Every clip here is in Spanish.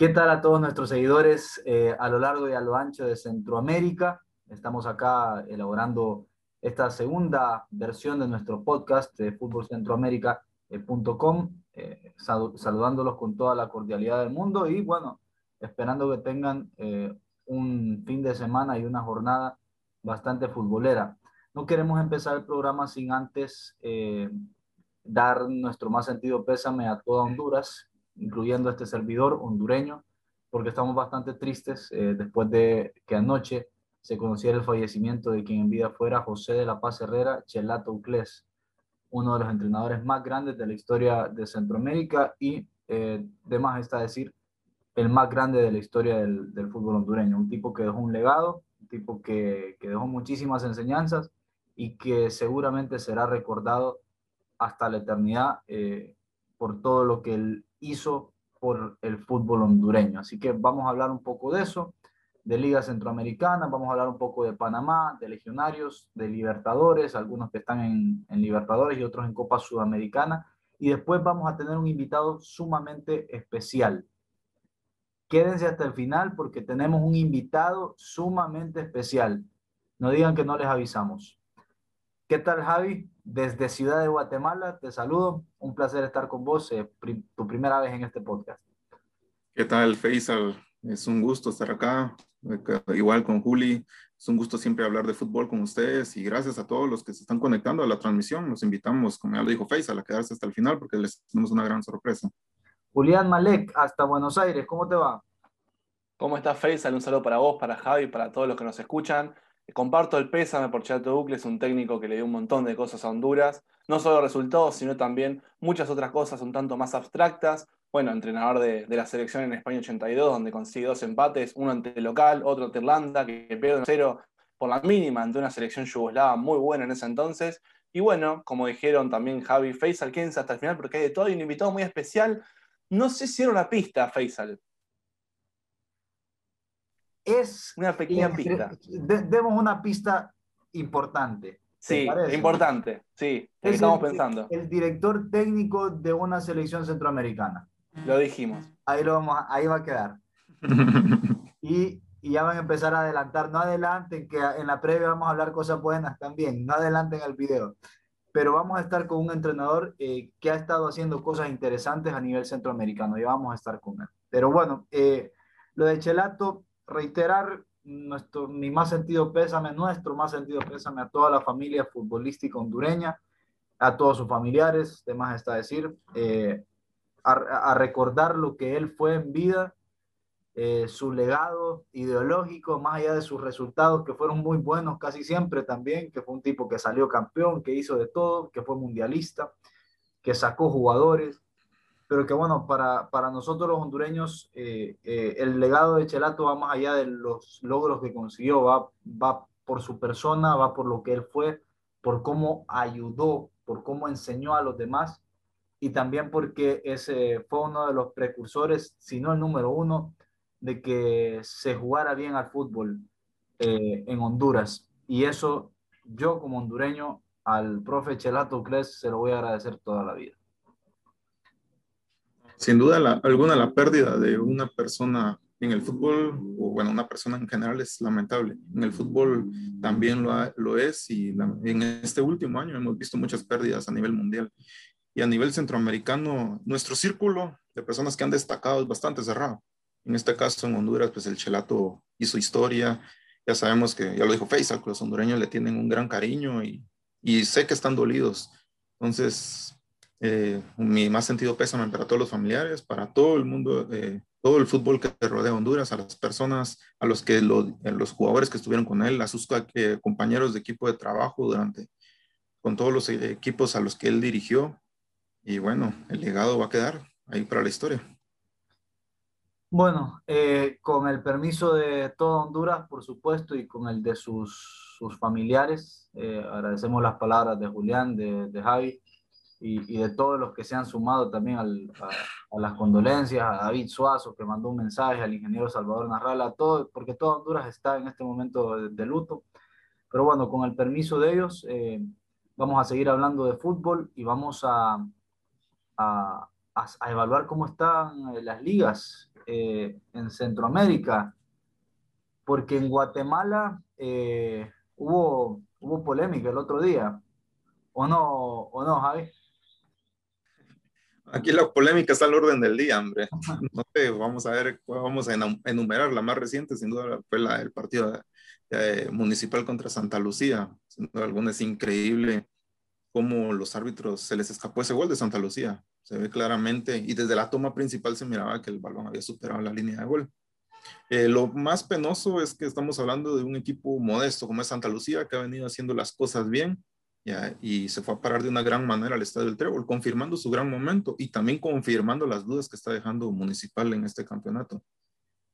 ¿Qué tal a todos nuestros seguidores eh, a lo largo y a lo ancho de Centroamérica? Estamos acá elaborando esta segunda versión de nuestro podcast de fútbolcentroamérica.com, eh, saludándolos con toda la cordialidad del mundo y bueno, esperando que tengan eh, un fin de semana y una jornada bastante futbolera. No queremos empezar el programa sin antes dar nuestro más sentido pésame a toda Honduras, incluyendo este servidor hondureño, porque estamos bastante tristes eh, después de que anoche se conociera el fallecimiento de quien en vida fuera José de la Paz Herrera Chelato Uclés, uno de los entrenadores más grandes de la historia de Centroamérica y, eh, de más está decir, el más grande de la historia del, del, fútbol hondureño. Un tipo que dejó un legado, un tipo que, que dejó muchísimas enseñanzas y que seguramente será recordado hasta la eternidad eh, por todo lo que él hizo por el fútbol hondureño. Así que vamos a hablar un poco de eso, de Liga Centroamericana, vamos a hablar un poco de Panamá, de Legionarios, de Libertadores, algunos que están en, en Libertadores y otros en Copa Sudamericana. Y después vamos a tener un invitado sumamente especial. Quédense hasta el final porque tenemos un invitado sumamente especial. No digan que no les avisamos. ¿Qué tal, Javi? Desde Ciudad de Guatemala, te saludo. Un placer estar con vos, eh, tu primera vez en este podcast. ¿Qué tal, Faisal? Es un gusto estar acá, igual con Juli. Es un gusto siempre hablar de fútbol con ustedes y gracias a todos los que se están conectando a la transmisión. Los invitamos, como ya lo dijo Faisal, a quedarse hasta el final porque les tenemos una gran sorpresa. Julián Malek, hasta Buenos Aires, ¿cómo te va? ¿Cómo estás, Faisal? Un saludo para vos, para Javi, para todos los que nos escuchan. Comparto el pésame por Chato Ducle, es un técnico que le dio un montón de cosas a Honduras, no solo resultados, sino también muchas otras cosas un tanto más abstractas. Bueno, entrenador de, la selección en España 82, donde consigue dos empates, uno ante el local, otro ante Irlanda, que, pierde cero por la mínima ante una selección yugoslava muy buena en ese entonces. Y bueno, como dijeron también Javi Faisal, quédense hasta el final porque hay de todo, hay un invitado muy especial. No sé si era una pista, Faisal es una pequeña pista. demos una pista importante. Sí, importante, sí, estamos pensando. El director técnico de una selección centroamericana. Lo dijimos. Ahí, lo vamos ahí va a quedar. y, y, ya van a empezar a adelantar. No adelanten, que en la previa vamos a hablar cosas buenas también. No adelanten el video. Pero vamos a estar con un entrenador eh, que ha estado haciendo cosas interesantes a nivel centroamericano. Ya vamos a estar con él. Pero bueno, eh, lo de Chelato reiterar nuestro, mi más sentido pésame, nuestro más sentido pésame a toda la familia futbolística hondureña, a todos sus familiares, demás está decir, eh, a, recordar lo que él fue en vida, eh, su legado ideológico, más allá de sus resultados, que fueron muy buenos casi siempre también, que fue un tipo que salió campeón, que hizo de todo, que fue mundialista, que sacó jugadores, pero que bueno, para, para nosotros los hondureños, eh, eh, el legado de Chelato va más allá de los logros que consiguió, va, va por su persona, va por lo que él fue, por cómo ayudó, por cómo enseñó a los demás y también porque ese fue uno de los precursores, si no el número uno, de que se jugara bien al fútbol eh, en Honduras. Y eso yo como hondureño al profe Chelato Cres se lo voy a agradecer toda la vida sin duda alguna la pérdida de una persona en el fútbol, o bueno, una persona en general es lamentable. En el fútbol también lo, lo es y en este último año hemos visto muchas pérdidas a nivel mundial. Y a nivel centroamericano, nuestro círculo de personas que han destacado es bastante cerrado. En este caso, en Honduras, pues el Chelato hizo historia. Ya sabemos que, ya lo dijo Faisal, que los hondureños le tienen un gran cariño y, y sé que están dolidos. Entonces, eh, mi más sentido pésame para todos los familiares, para todo el mundo, eh, todo el fútbol que rodea Honduras, a las personas, a los que eh, los jugadores que estuvieron con él, a sus compañeros de equipo de trabajo durante, con todos los equipos a los que él dirigió. Y bueno, el legado va a quedar ahí para la historia. Bueno, con el permiso de toda Honduras, por supuesto, y con el de sus, sus familiares, agradecemos las palabras de Julián, de, de Javi y, de todos los que se han sumado también al, a, las condolencias, a David Suazo que mandó un mensaje, al ingeniero Salvador Narrala, todo, porque toda Honduras está en este momento de, luto. Pero bueno, con el permiso de ellos, eh, vamos a seguir hablando de fútbol y vamos a, a, a, evaluar cómo están eh, las ligas eh, en Centroamérica, porque en Guatemala eh, hubo, hubo polémica el otro día, ¿o no, o no, Javi? Aquí la polémica está al orden del día, hombre. Vamos a ver, vamos a enumerar la más reciente, sin duda fue la del partido municipal contra Santa Lucía. Sin duda alguna es increíble cómo los árbitros se les escapó ese gol de Santa Lucía. Se ve claramente, y desde la toma principal se miraba que el balón había superado la línea de gol. Eh, lo más penoso es que estamos hablando de un equipo modesto como es Santa Lucía, que ha venido haciendo las cosas bien y se fue a parar de una gran manera al Estadio del Trébol, confirmando su gran momento y también confirmando las dudas que está dejando Municipal en este campeonato.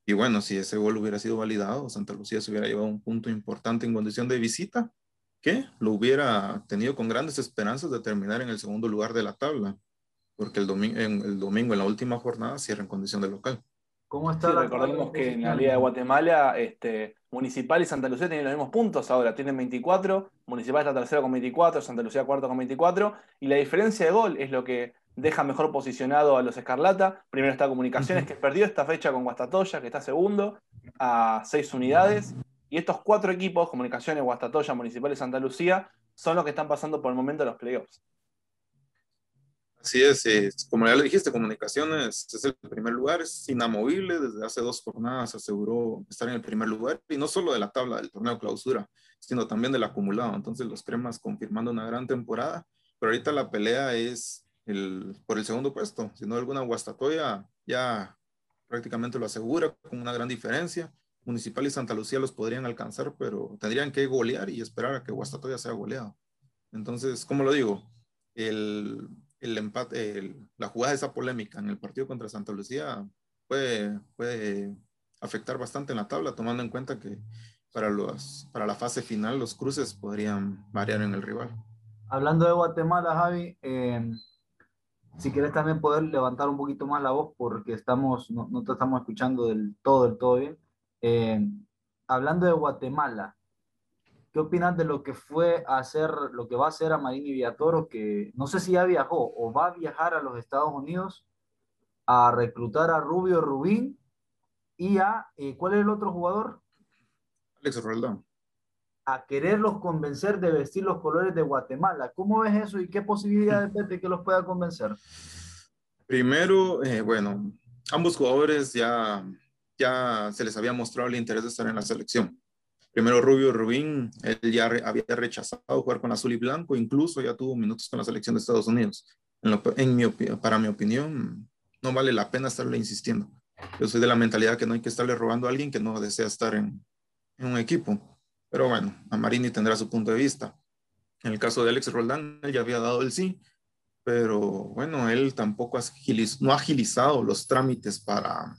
Y bueno, si ese gol hubiera sido validado, Santa Lucía se hubiera llevado un punto importante en condición de visita, que lo hubiera tenido con grandes esperanzas de terminar en el segundo lugar de la tabla, porque el, domingo en, el domingo, en la última jornada, cierra en condición de local. ¿Cómo está recordemos que en la Liga de Guatemala, este, Municipal y Santa Lucía tienen los mismos puntos ahora, tienen 24, Municipal está tercero con 24, Santa Lucía cuarto con 24, y la diferencia de gol es lo que deja mejor posicionado a los Escarlata. Primero está Comunicaciones, que perdió esta fecha con Guastatoya, que está segundo, a seis unidades. Y estos cuatro equipos, Comunicaciones, Guastatoya, Municipal y Santa Lucía, son los que están pasando por el momento los playoffs. Así es, como ya lo dijiste, Comunicaciones es el primer lugar, es inamovible, desde hace dos jornadas aseguró estar en el primer lugar, y no solo de la tabla del torneo clausura, sino también del acumulado. Entonces los cremas confirmando una gran temporada, pero ahorita la pelea es el, por el segundo puesto, si no alguna Guastatoya ya prácticamente lo asegura con una gran diferencia. Municipal y Santa Lucía los podrían alcanzar, pero tendrían que golear y esperar a que Guastatoya sea goleado. Entonces, ¿cómo lo digo? El, el empate, la jugada de esa polémica en el partido contra Santa Lucía puede, puede afectar bastante en la tabla, tomando en cuenta que para, los, para la fase final los cruces podrían variar en el rival. Hablando de Guatemala, Javi, eh, si quieres también poder levantar un poquito más la voz porque estamos, no, no te estamos escuchando del todo, del todo bien. Eh, hablando de Guatemala, ¿qué opinas de lo que fue a hacer, lo que va a hacer a Marini Villatoro, que no sé si ya viajó o va a viajar a los Estados Unidos a reclutar a Rubio Rubín y a, eh, ¿cuál es el otro jugador? Alex Roldán. A quererlos convencer de vestir los colores de Guatemala. ¿Cómo ves eso y qué posibilidades ves de que los pueda convencer? Primero, eh, bueno, ambos jugadores ya ya se les había mostrado el interés de estar en la selección. Primero Rubio Rubín, él ya había rechazado jugar con azul y blanco, incluso ya tuvo minutos con la selección de Estados Unidos. En, mi, para mi opinión, no vale la pena estarle insistiendo. Yo soy de la mentalidad que no hay que estarle robando a alguien que no desea estar en, en un equipo. Pero bueno, a Marini tendrá su punto de vista. En el caso de Alex Roldán, él ya había dado el sí, pero bueno, él tampoco no ha agilizado los trámites para,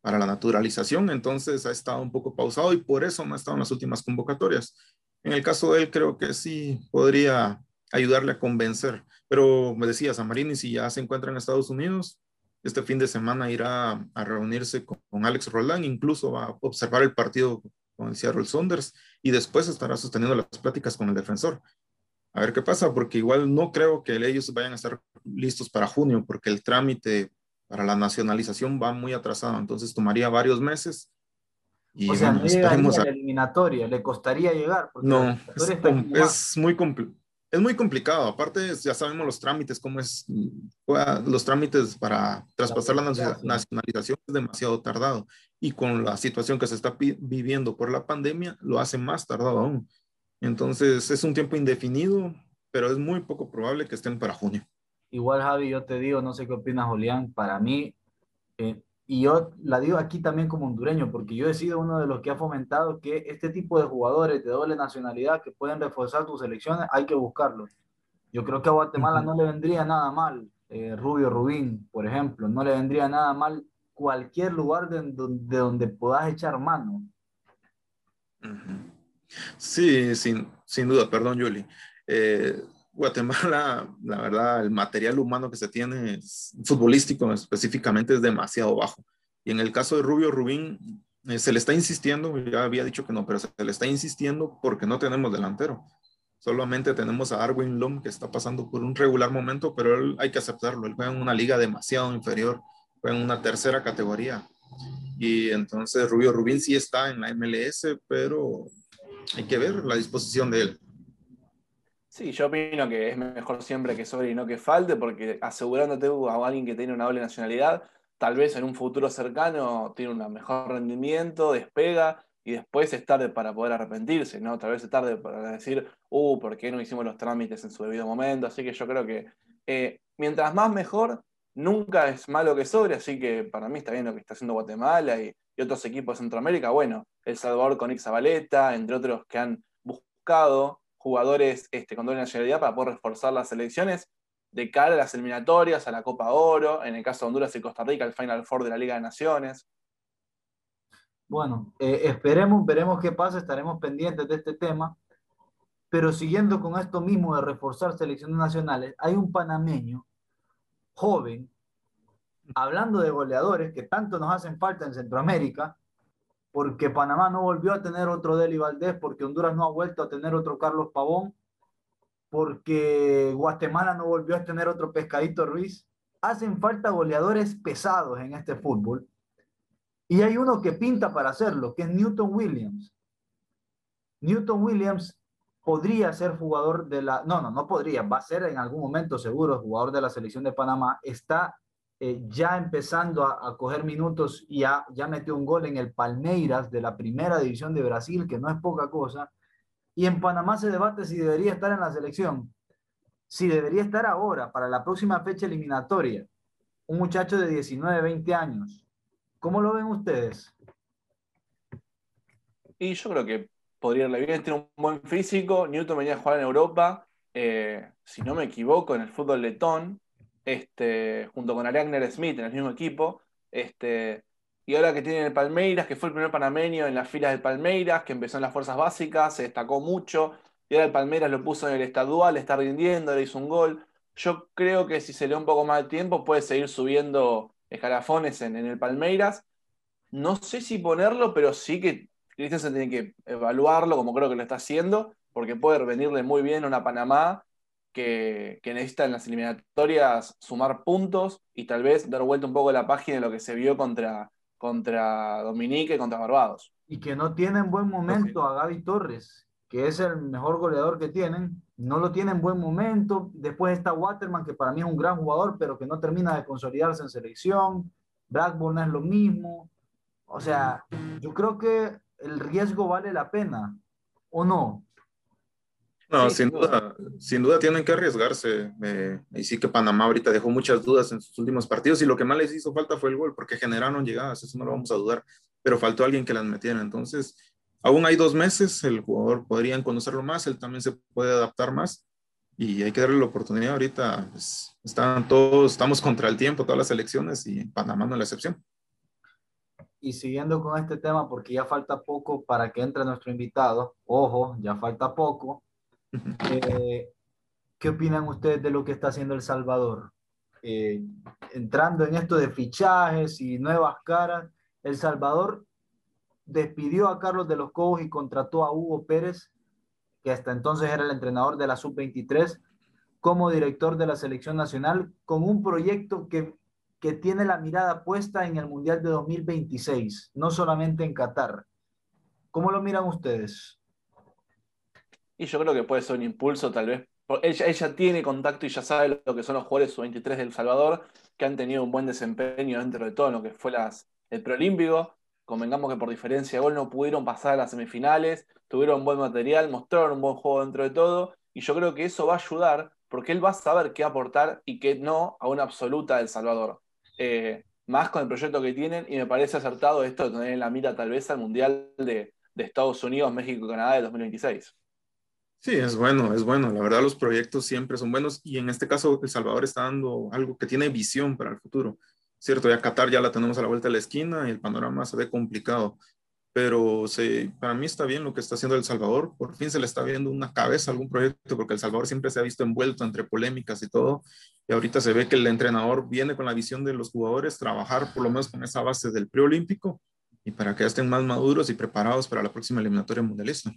para la naturalización, entonces ha estado un poco pausado y por eso no ha estado en las últimas convocatorias. En el caso de él, creo que sí podría ayudarle a convencer, pero me decía Samarini, si ya se encuentra en Estados Unidos, este fin de semana irá a reunirse con, Alex Roland, incluso va a observar el partido con el Seattle Saunders y después estará sosteniendo las pláticas con el defensor. A ver qué pasa, porque igual no creo que ellos vayan a estar listos para junio, porque el trámite para la nacionalización va muy atrasado, entonces tomaría varios meses. Y o sea, no llegaría a la eliminatoria, le costaría llegar. No, es, muy es muy complicado. Aparte, ya sabemos los trámites, cómo es, los trámites para traspasar la nacionalización es demasiado tardado. Y con la situación que se está viviendo por la pandemia, lo hace más tardado aún. Entonces, es un tiempo indefinido, pero es muy poco probable que estén para junio. Igual, Javi, yo te digo, no sé qué opinas, Julián, para mí, eh, y yo la digo aquí también como hondureño, porque yo he sido uno de los que ha fomentado que este tipo de jugadores de doble nacionalidad que pueden reforzar tus selecciones, hay que buscarlos. Yo creo que a Guatemala no le vendría nada mal, eh, Rubio Rubín, por ejemplo, no le vendría nada mal cualquier lugar de, de donde puedas echar mano. Sí, sin, sin duda, perdón, Yuli. Eh, Guatemala, la verdad, el material humano que se tiene, futbolístico específicamente, es demasiado bajo. Y en el caso de Rubio Rubín, eh, se le está insistiendo, ya había dicho que no, pero se le está insistiendo porque no tenemos delantero. Solamente tenemos a Darwin Lom que está pasando por un regular momento, pero él, hay que aceptarlo. Él juega en una liga demasiado inferior, juega en una tercera categoría. Y entonces Rubio Rubín sí está en la MLS, pero hay que ver la disposición de él. Sí, yo opino que es mejor siempre que sobre y no que falte, porque asegurándote a alguien que tiene una doble nacionalidad, tal vez en un futuro cercano tiene un mejor rendimiento, despega y después es tarde para poder arrepentirse, ¿no? Tal vez es tarde para decir, uh, ¿por qué no hicimos los trámites en su debido momento? Así que yo creo que eh, mientras más mejor, nunca es malo que sobre, así que para mí está bien lo que está haciendo Guatemala y, otros equipos de Centroamérica. Bueno, El Salvador con Ixabaleta, entre otros que han buscado jugadores este, con doble nacionalidad para poder reforzar las selecciones de cara a las eliminatorias, a la Copa Oro, en el caso de Honduras y Costa Rica, el Final Four de la Liga de Naciones. Bueno, eh, esperemos, veremos qué pasa, estaremos pendientes de este tema. Pero siguiendo con esto mismo de reforzar selecciones nacionales, hay un panameño joven, hablando de goleadores que tanto nos hacen falta en Centroamérica, porque Panamá no volvió a tener otro Deli Valdés, porque Honduras no ha vuelto a tener otro Carlos Pavón, porque Guatemala no volvió a tener otro Pescadito Ruiz. Hacen falta goleadores pesados en este fútbol y hay uno que pinta para hacerlo, que es Newton Williams. Newton Williams podría ser jugador de la, no, no, no podría, va a ser en algún momento seguro jugador de la selección de Panamá. Está eh, ya empezando a, coger minutos y ya, metió un gol en el Palmeiras de la primera división de Brasil, que no es poca cosa. Y en Panamá se debate si debería estar en la selección, si debería estar ahora, para la próxima fecha eliminatoria. Un muchacho de 19, 20 años ¿Cómo lo ven ustedes? Y yo creo que podría irle bien, tiene un buen físico. Newton venía a jugar en Europa, eh, si no me equivoco, en el fútbol letón, este, junto con Ariagner Smith en el mismo equipo. Este, y ahora que tiene el Palmeiras, que fue el primer panameño en las filas del Palmeiras, que empezó en las fuerzas básicas, se destacó mucho. Y ahora el Palmeiras lo puso en el estadual, está rindiendo, le hizo un gol. Yo creo que si se le da un poco más de tiempo, puede seguir subiendo escalafones en, el Palmeiras. No sé si ponerlo, pero sí que Christensen tiene que evaluarlo como creo que lo está haciendo, porque puede venirle muy bien a una Panamá que, necesita en las eliminatorias sumar puntos y tal vez dar vuelta un poco la página de lo que se vio contra, contra Dominique y contra Barbados. Y que no tiene en buen momento a Gaby Torres, que es el mejor goleador que tienen, no lo tiene en buen momento. Después está Waterman, que para mí es un gran jugador, pero que no termina de consolidarse en selección. Blackburn es lo mismo. O sea, yo creo que el riesgo vale la pena, ¿o no? No, sin duda, sin duda tienen que arriesgarse. Eh, y sí que Panamá ahorita dejó muchas dudas en sus últimos partidos y lo que más les hizo falta fue el gol, porque generaron llegadas, eso no lo vamos a dudar, pero faltó alguien que las metiera. Entonces, Aún hay dos meses, el jugador podría conocerlo más, él también se puede adaptar más y hay que darle la oportunidad ahorita. Pues, están todos, estamos contra el tiempo, todas las elecciones y Panamá no es la excepción. Y siguiendo con este tema, porque ya falta poco para que entre nuestro invitado, ojo, ya falta poco. Eh, ¿Qué opinan ustedes de lo que está haciendo El Salvador? Eh, entrando en esto de fichajes y nuevas caras, El Salvador despidió a Carlos de los Cobos y contrató a Hugo Pérez, que hasta entonces era el entrenador de la Sub-23, como director de la selección nacional, con un proyecto que, que tiene la mirada puesta en el Mundial de 2026, no solamente en Qatar. ¿Cómo lo miran ustedes? Y yo creo que puede ser un impulso, tal vez. Ella, ella tiene contacto y ya sabe lo que son los jugadores sub-23 del Salvador, que han tenido un buen desempeño dentro de todo lo que fue el preolímpico convengamos que por diferencia de gol no pudieron pasar a las semifinales, tuvieron buen material, mostraron un buen juego dentro de todo, y yo creo que eso va a ayudar porque él va a saber qué aportar y qué no a una absoluta del Salvador. Eh, más con el proyecto que tienen, y me parece acertado esto de tener en la mira tal vez al Mundial de, de Estados Unidos, México y Canadá de 2026. Sí, es bueno, es bueno. La verdad, los proyectos siempre son buenos y en este caso El Salvador está dando algo que tiene visión para el futuro. Cierto, ya Qatar ya la tenemos a la vuelta de la esquina y el panorama se ve complicado, pero para mí está bien lo que está haciendo El Salvador. Por fin se le está viendo una cabeza a algún proyecto, porque El Salvador siempre se ha visto envuelto entre polémicas y todo. Y ahorita se ve que el entrenador viene con la visión de los jugadores, trabajar por lo menos con esa base del preolímpico y para que estén más maduros y preparados para la próxima eliminatoria mundialista.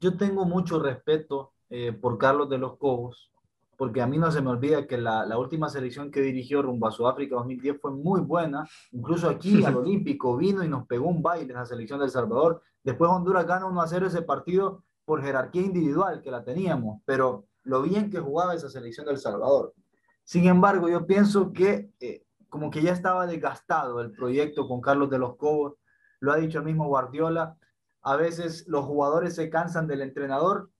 Yo tengo mucho respeto eh, por Carlos de los Cobos, porque a mí no se me olvida que la, la, última selección que dirigió rumbo a Sudáfrica 2010 fue muy buena. Incluso aquí al Olímpico vino y nos pegó un baile en la selección del Salvador. Después Honduras gana 1 a 0 ese partido por jerarquía individual que la teníamos, pero lo bien que jugaba esa selección del Salvador. Sin embargo, yo pienso que eh, como que ya estaba desgastado el proyecto con Carlos de los Cobos, lo ha dicho el mismo Guardiola, a veces los jugadores se cansan del entrenador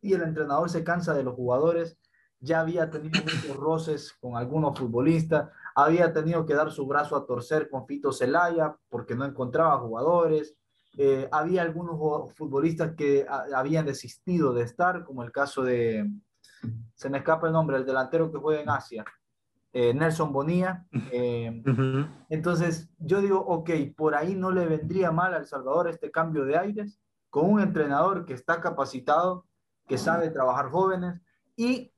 y el entrenador se cansa de los jugadores, ya había tenido muchos roces con algunos futbolistas, había tenido que dar su brazo a torcer con Fito Celaya porque no encontraba jugadores, eh, había algunos futbolistas que habían desistido de estar, como el caso de, se me escapa el nombre, el delantero que juega en Asia, eh, Nelson Bonilla. Eh, entonces, yo digo, ok, por ahí no le vendría mal al Salvador este cambio de aires, con un entrenador que está capacitado, que sabe trabajar jóvenes y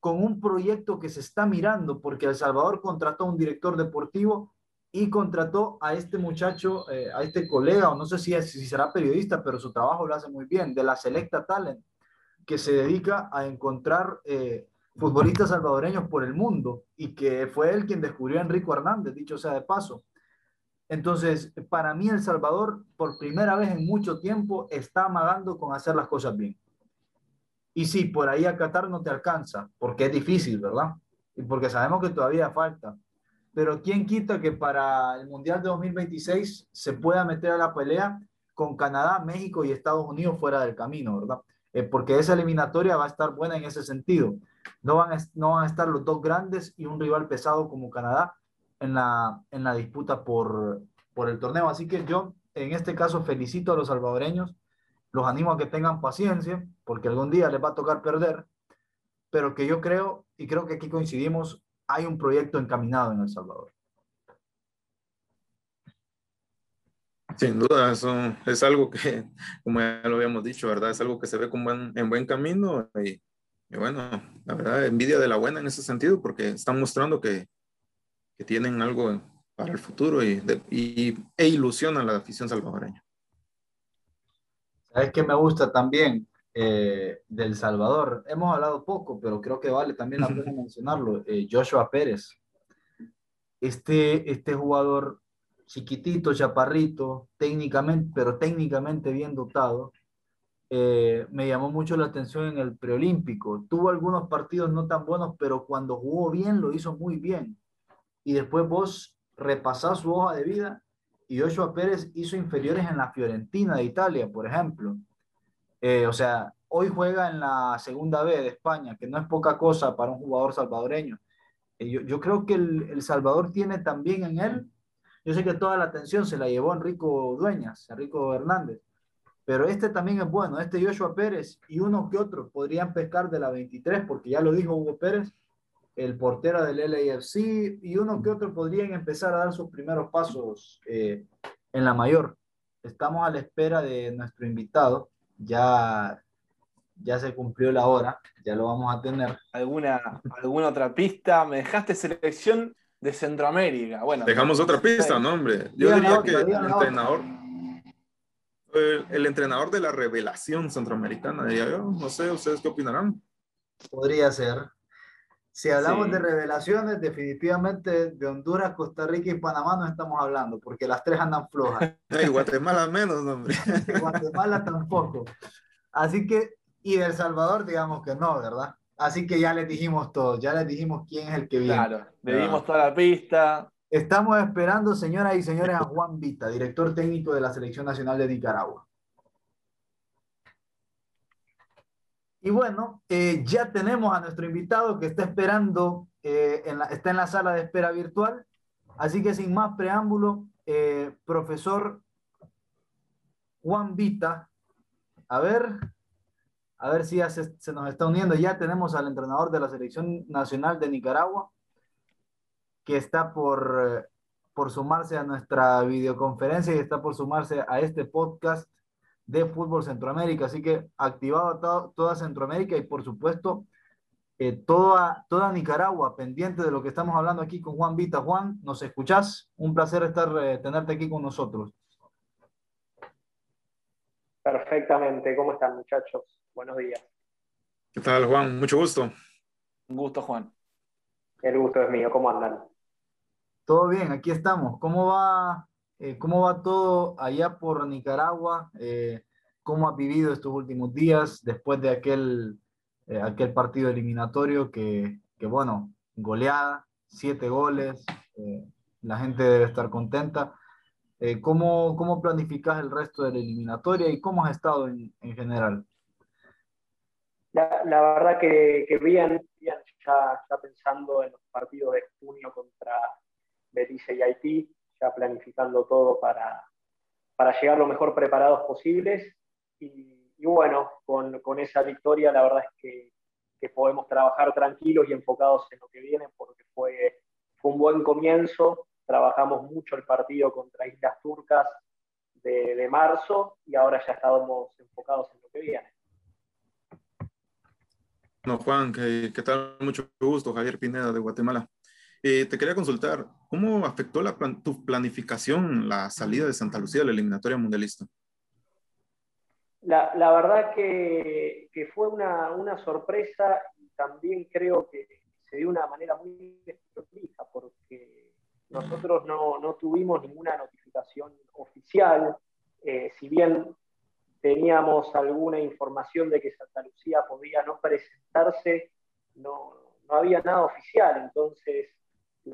con un proyecto que se está mirando, porque El Salvador contrató a un director deportivo y contrató a este muchacho, eh, a este colega, o no sé si, si será periodista, pero su trabajo lo hace muy bien, de la Selecta Talent, que se dedica a encontrar eh, futbolistas salvadoreños por el mundo y que fue él quien descubrió a Enrico Hernández, dicho sea de paso. Entonces, para mí El Salvador, por primera vez en mucho tiempo, está amagando con hacer las cosas bien. Y sí, por ahí a Qatar no te alcanza, porque es difícil, ¿verdad? Y porque sabemos que todavía falta. Pero ¿quién quita que para el Mundial de 2026 se pueda meter a la pelea con Canadá, México y Estados Unidos fuera del camino, ¿verdad? Eh, porque esa eliminatoria va a estar buena en ese sentido. No van, a, estar los dos grandes y un rival pesado como Canadá en la, en la disputa por, por el torneo. Así que yo, en este caso, felicito a los salvadoreños, los animo a que tengan paciencia, porque algún día les va a tocar perder, pero que yo creo, y creo que aquí coincidimos, hay un proyecto encaminado en El Salvador. Sin duda, eso es algo que, como ya lo habíamos dicho, ¿verdad? Es algo que se ve como en buen camino y, bueno, la verdad, envidia de la buena en ese sentido porque están mostrando que, que tienen algo para el futuro y, y, e ilusionan a la afición salvadoreña. ¿Sabes qué me gusta también eh, del Salvador? Hemos hablado poco, pero creo que vale también la pena mencionarlo. Eh, Joshua Pérez. Este, este jugador chiquitito, chaparrito, técnicamente, pero técnicamente bien dotado, eh, me llamó mucho la atención en el preolímpico. Tuvo algunos partidos no tan buenos, pero cuando jugó bien lo hizo muy bien. Y después vos repasás su hoja de vida y Joshua Pérez hizo inferiores en la Fiorentina de Italia, por ejemplo. Eh, o sea, hoy juega en la segunda B de España, que no es poca cosa para un jugador salvadoreño. Eh, yo, creo que el Salvador tiene también en él yo sé que toda la atención se la llevó Enrico Dueñas, Enrico Hernández, pero este también es bueno, este Joshua Pérez y uno que otro podrían pescar de la 23, porque ya lo dijo Hugo Pérez, el portero del LAFC, y uno que otro podrían empezar a dar sus primeros pasos eh, en la mayor. Estamos a la espera de nuestro invitado, ya, ya se cumplió la hora, ya lo vamos a tener. ¿Alguna, alguna otra pista? ¿Me dejaste selección? De Centroamérica. Bueno, Dejamos otra pista, ¿no, hombre? Yo diría que el entrenador, el, entrenador de la revelación centroamericana, diría yo. No sé, ¿ustedes qué opinarán? Podría ser. Si hablamos de revelaciones, definitivamente de Honduras, Costa Rica y Panamá no estamos hablando, porque las tres andan flojas. Y Guatemala menos, hombre. Guatemala tampoco. Así que, y de El Salvador, digamos que no, ¿verdad? Así que ya les dijimos todo, ya les dijimos quién es el que viene. Claro, le dimos toda la pista. Estamos esperando, señoras y señores, a Juan Vita, director técnico de la Selección Nacional de Nicaragua. Y bueno, eh, ya tenemos a nuestro invitado que está esperando, eh, está en la sala de espera virtual. Así que sin más preámbulo, eh, profesor Juan Vita, a ver, a ver si ya se, nos está uniendo. Ya tenemos al entrenador de la Selección Nacional de Nicaragua, que está por, eh, por sumarse a nuestra videoconferencia y está por sumarse a este podcast de Fútbol Centroamérica. Así que activado toda Centroamérica y por supuesto eh, toda, toda Nicaragua pendiente de lo que estamos hablando aquí con Juan Vita. Juan, ¿nos escuchás? Un placer estar, eh, tenerte aquí con nosotros. Perfectamente. ¿Cómo están muchachos? Buenos días. ¿Qué tal, Juan? Mucho gusto. Un gusto, Juan. El gusto es mío. ¿Cómo andan? Todo bien, aquí estamos. ¿Cómo va, eh, cómo va todo allá por Nicaragua? Eh, ¿Cómo has vivido estos últimos días después de aquel, eh, aquel partido eliminatorio que, que, bueno, goleada, siete goles, la gente debe estar contenta. ¿cómo, ¿Cómo planificas el resto de la eliminatoria y cómo has estado en, en general? La, verdad que, que bien, ya, pensando en los partidos de junio contra Belice y Haití, ya planificando todo para, para llegar lo mejor preparados posibles. Y, bueno, con, con, esa victoria la verdad es que, podemos trabajar tranquilos y enfocados en lo que viene porque fue, un buen comienzo. Trabajamos mucho el partido contra Islas Turcas de, de marzo y ahora ya estábamos enfocados en lo que viene. No, Juan, ¿qué, ¿qué, tal? Mucho gusto, Javier Pineda de Guatemala. Eh, te quería consultar, ¿cómo afectó la tu planificación la salida de Santa Lucía de la eliminatoria mundialista? La, verdad que, fue una, sorpresa y también creo que se dio de una manera muy desprolija porque nosotros no, no, tuvimos ninguna notificación oficial, eh, si bien teníamos alguna información de que Santa Lucía podía no presentarse, no, no había nada oficial. Entonces,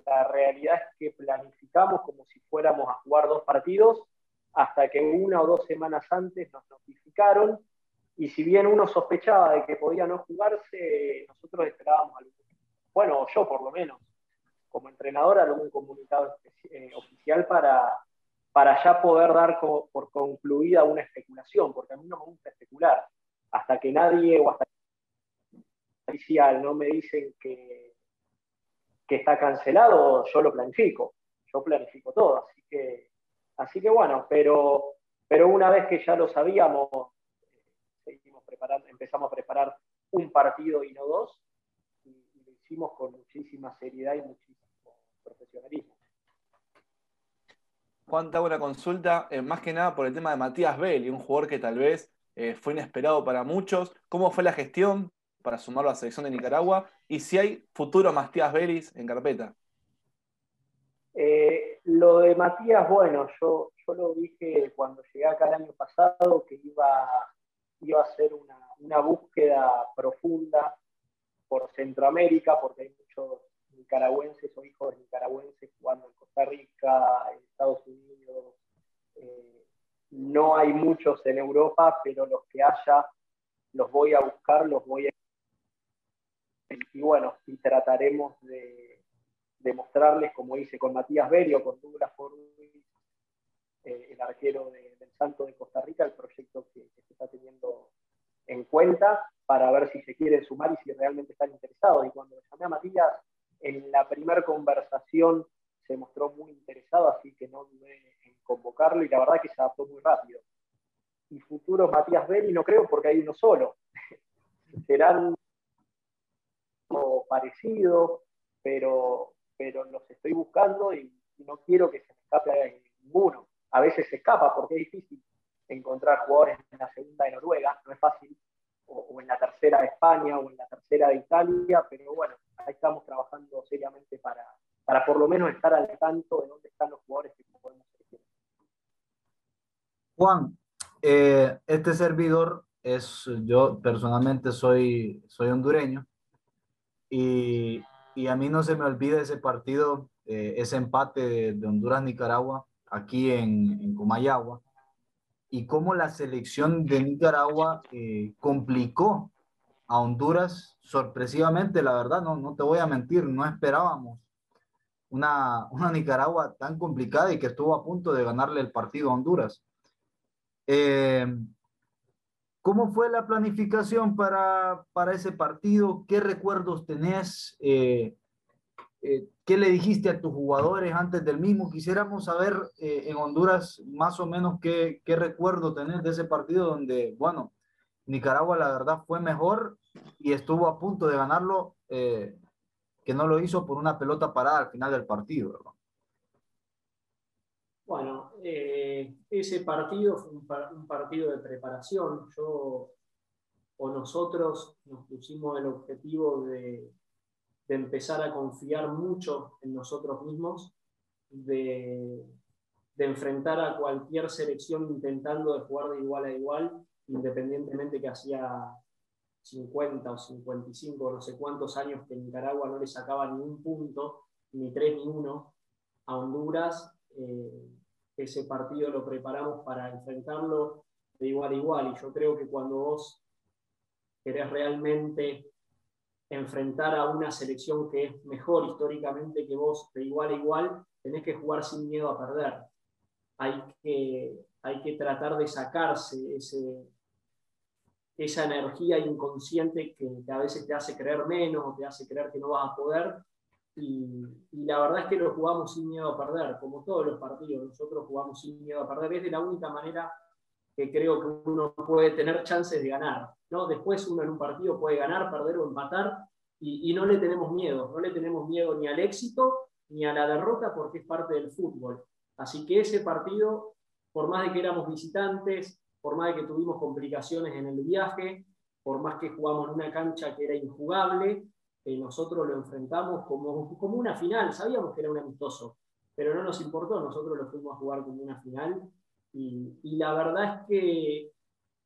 la realidad es que planificamos como si fuéramos a jugar dos partidos hasta que una o dos semanas antes nos notificaron y si bien uno sospechaba de que podía no jugarse, nosotros esperábamos algún, bueno, yo por lo menos, como entrenador, algún comunicado eh, oficial para, para ya poder dar por concluida una especulación, porque a mí no me gusta especular. Hasta que nadie o hasta oficial no me dicen que, que está cancelado, yo lo planifico. Yo planifico todo. Así que, así que bueno, pero, una vez que ya lo sabíamos, empezamos a preparar un partido y no dos, y lo hicimos con muchísima seriedad y muchísimo profesionalismo. Juan, te hago una consulta, eh, más que nada por el tema de Matías Belli, un jugador que tal vez eh, fue inesperado para muchos. ¿Cómo fue la gestión para sumarlo a la selección de Nicaragua? Y si hay futuro Matías Vélez en carpeta. Eh, lo de Matías, bueno, yo, yo lo dije cuando llegué acá el año pasado que iba, iba a ser una, una búsqueda profunda por Centroamérica, porque hay muchos nicaragüenses o hijos de nicaragüenses jugando en Costa Rica, en Estados Unidos. Eh, no hay muchos en Europa, pero los que haya los voy a buscar, los voy a... Y bueno, y trataremos de, de mostrarles, como hice con Matías Berio, con Douglas Forward, eh, el arquero de, del Santo de Costa Rica, el proyecto que, que se está teniendo en cuenta para ver si se quieren sumar y si realmente están interesados. Y cuando llamé a Matías, en la primera conversación se mostró muy interesado, así que no dudé en convocarlo y la verdad que se adaptó muy rápido. Y futuros Matías Belli no creo porque hay uno solo. Serán parecido, pero, pero los estoy buscando y, no quiero que se me escape ninguno. A veces se escapa porque es difícil encontrar jugadores en la segunda de Noruega, no es fácil, o en la tercera de España o en la tercera de Italia, pero bueno, ahí estamos trabajando seriamente para, para por lo menos estar al tanto de dónde están los jugadores que podemos. Juan, eh, este servidor es, yo personalmente soy, soy hondureño y, y a mí no se me olvida ese partido, eh, ese empate de, de Honduras-Nicaragua aquí en, en Comayagua y cómo la selección de Nicaragua eh, complicó a Honduras sorpresivamente, la verdad, no, no te voy a mentir, no esperábamos una, una Nicaragua tan complicada y que estuvo a punto de ganarle el partido a Honduras. Eh, ¿Cómo fue la planificación para, para, ese partido? ¿Qué recuerdos tenés? Eh, eh, ¿Qué le dijiste a tus jugadores antes del mismo? Quisiéramos saber en Honduras más o menos qué, qué recuerdo tenés de ese partido donde, bueno, Nicaragua la verdad fue mejor y estuvo a punto de ganarlo, que no lo hizo por una pelota parada al final del partido. ¿verdad? Bueno, eh, ese partido fue un, partido de preparación. Yo o nosotros nos pusimos el objetivo de, de empezar a confiar mucho en nosotros mismos, de, de, enfrentar a cualquier selección intentando de jugar de igual a igual, independientemente que hacía 50 o 55, no sé cuántos años que Nicaragua no le sacaba ni un punto, ni tres ni uno, a Honduras. Eh, ese partido lo preparamos para enfrentarlo de igual a igual. Y yo creo que cuando vos querés realmente enfrentar a una selección que es mejor históricamente que vos de igual a igual, tenés que jugar sin miedo a perder. Hay que, hay que tratar de sacarse ese, esa energía inconsciente que, a veces te hace creer menos te hace creer que no vas a poder. Y, la verdad es que lo jugamos sin miedo a perder, como todos los partidos. Nosotros jugamos sin miedo a perder. Es de la única manera que creo que uno puede tener chances de ganar. ¿no? Después uno en un partido puede ganar, perder o empatar y, y no le tenemos miedo. No le tenemos miedo ni al éxito ni a la derrota porque es parte del fútbol. Así que ese partido, por más de que éramos visitantes, por más que tuvimos complicaciones en el viaje, por más que jugamos en una cancha que era injugable, eh, nosotros lo enfrentamos como, como una final, sabíamos que era un amistoso, pero no nos importó, nosotros lo fuimos a jugar como una final. Y, y la verdad es que,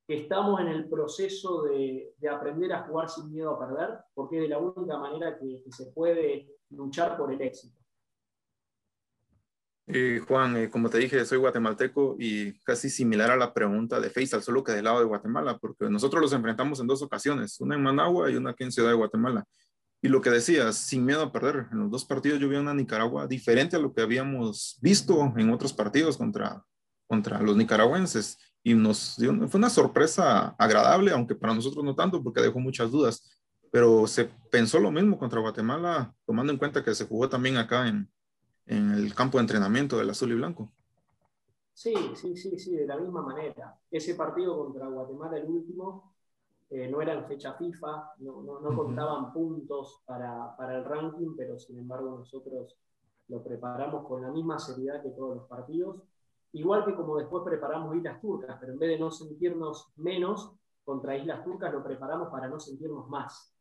estamos en el proceso de, de, aprender a jugar sin miedo a perder, porque es de la única manera que se puede luchar por el éxito. Eh, Juan, eh, como te dije, soy guatemalteco y casi similar a la pregunta de Faisal, solo que del lado de Guatemala, porque nosotros los enfrentamos en dos ocasiones, una en Managua y una aquí en Ciudad de Guatemala. Y lo que decías, sin miedo a perder, en los dos partidos yo vi una Nicaragua diferente a lo que habíamos visto en otros partidos contra, contra los nicaragüenses. Y nos dio, fue una sorpresa agradable, aunque para nosotros no tanto, porque dejó muchas dudas. Pero se pensó lo mismo contra Guatemala, tomando en cuenta que se jugó también acá en, en el campo de entrenamiento del azul y blanco. Sí, sí, sí, sí, de la misma manera. Ese partido contra Guatemala, el último, eh, no era en fecha FIFA, no, no, contaban puntos para, para, el ranking, pero sin embargo nosotros lo preparamos con la misma seriedad que todos los partidos. Igual que como después preparamos Islas Turcas, pero en vez de no sentirnos menos contra Islas Turcas, lo preparamos para no sentirnos más,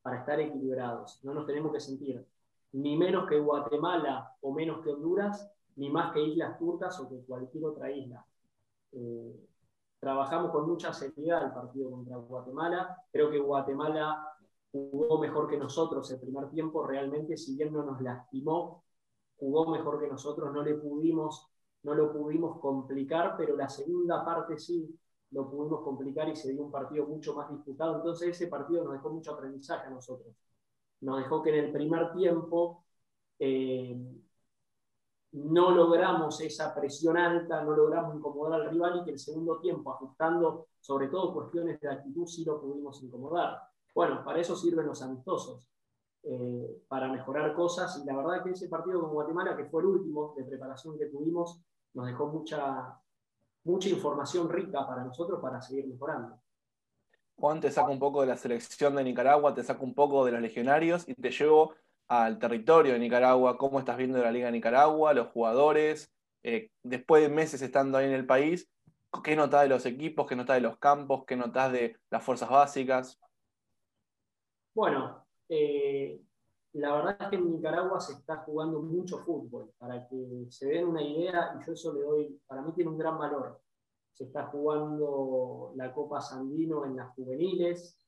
para estar equilibrados. No nos tenemos que sentir ni menos que Guatemala o menos que Honduras, ni más que Islas Turcas o que cualquier otra isla. Eh, trabajamos con mucha seriedad el partido contra Guatemala. Creo que Guatemala jugó mejor que nosotros el primer tiempo, realmente, si bien no nos lastimó, jugó mejor que nosotros, no le pudimos, no lo pudimos complicar, pero la segunda parte sí lo pudimos complicar y se dio un partido mucho más disputado. Entonces ese partido nos dejó mucho aprendizaje a nosotros nos dejó que en el primer tiempo eh, no logramos esa presión alta, no logramos incomodar al rival y que el segundo tiempo, ajustando sobre todo cuestiones de actitud, sí lo pudimos incomodar. Bueno, para eso sirven los amistosos, eh, para mejorar cosas y la verdad que ese partido con Guatemala, que fue el último de preparación que tuvimos, nos dejó mucha, mucha información rica para nosotros para seguir mejorando. Juan, te saco un poco de la selección de Nicaragua, te saco un poco de los legionarios y te llevo al territorio de Nicaragua, cómo estás viendo la Liga de Nicaragua, los jugadores, eh, después de meses estando ahí en el país, ¿qué notas de los equipos, qué notas de los campos, qué notas de las fuerzas básicas? Bueno, eh, la verdad es que en Nicaragua se está jugando mucho fútbol, para que se den una idea, y yo eso le doy, para mí tiene un gran valor se está jugando la Copa Sandino en las juveniles.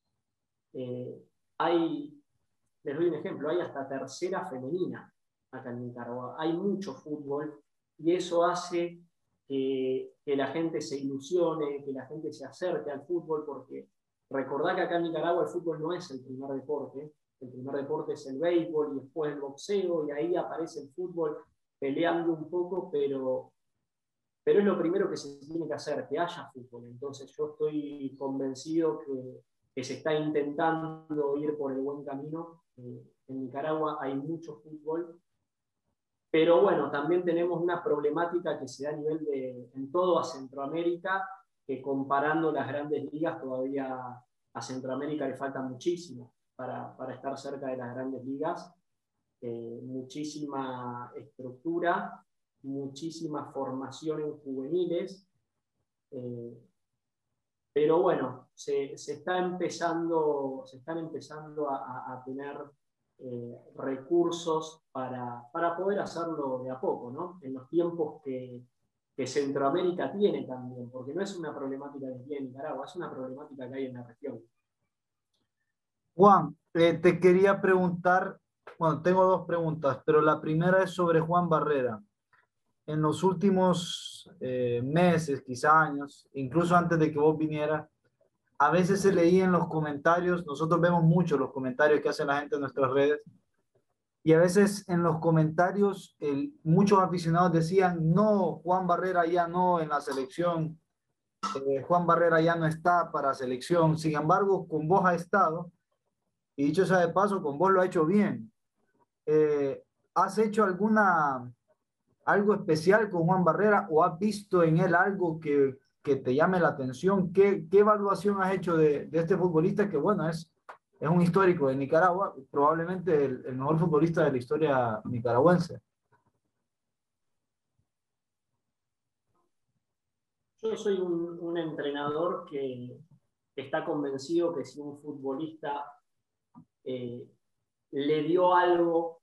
Eh, hay, les doy un ejemplo, hay hasta tercera femenina acá en Nicaragua. Hay mucho fútbol y eso hace que, la gente se ilusione, que la gente se acerque al fútbol, porque recordad que acá en Nicaragua el fútbol no es el primer deporte. El primer deporte es el béisbol y después el boxeo y ahí aparece el fútbol peleando un poco, pero pero es lo primero que se tiene que hacer, que haya fútbol. Entonces yo estoy convencido que, se está intentando ir por el buen camino. Eh, en Nicaragua hay mucho fútbol, pero bueno, también tenemos una problemática que se da a nivel de, en todo a Centroamérica, que comparando las grandes ligas todavía a Centroamérica le falta muchísimo para, para estar cerca de las grandes ligas. Eh, muchísima estructura muchísima formación en juveniles. Eh, pero bueno, se, está empezando, se están empezando a, tener eh, recursos para, poder hacerlo de a poco, ¿no? En los tiempos que, Centroamérica tiene también, porque no es una problemática que tiene Nicaragua, es una problemática que hay en la región. Juan, eh, te quería preguntar, bueno, tengo dos preguntas, pero la primera es sobre Juan Barrera en los últimos eh, meses, quizá años, incluso antes de que vos vinieras, a veces se leía en los comentarios, nosotros vemos mucho los comentarios que hace la gente en nuestras redes, y a veces en los comentarios muchos aficionados decían, no, Juan Barrera ya no en la selección, eh, Juan Barrera ya no está para selección, sin embargo, con vos ha estado, y dicho sea de paso, con vos lo ha hecho bien. Eh, ¿Has hecho alguna algo especial con Juan Barrera o has visto en él algo que, que te llame la atención? ¿Qué, qué evaluación has hecho de, de, este futbolista que, bueno, es, es un histórico de Nicaragua, probablemente el, mejor futbolista de la historia nicaragüense? Yo soy un, un entrenador que está convencido que si un futbolista eh, le dio algo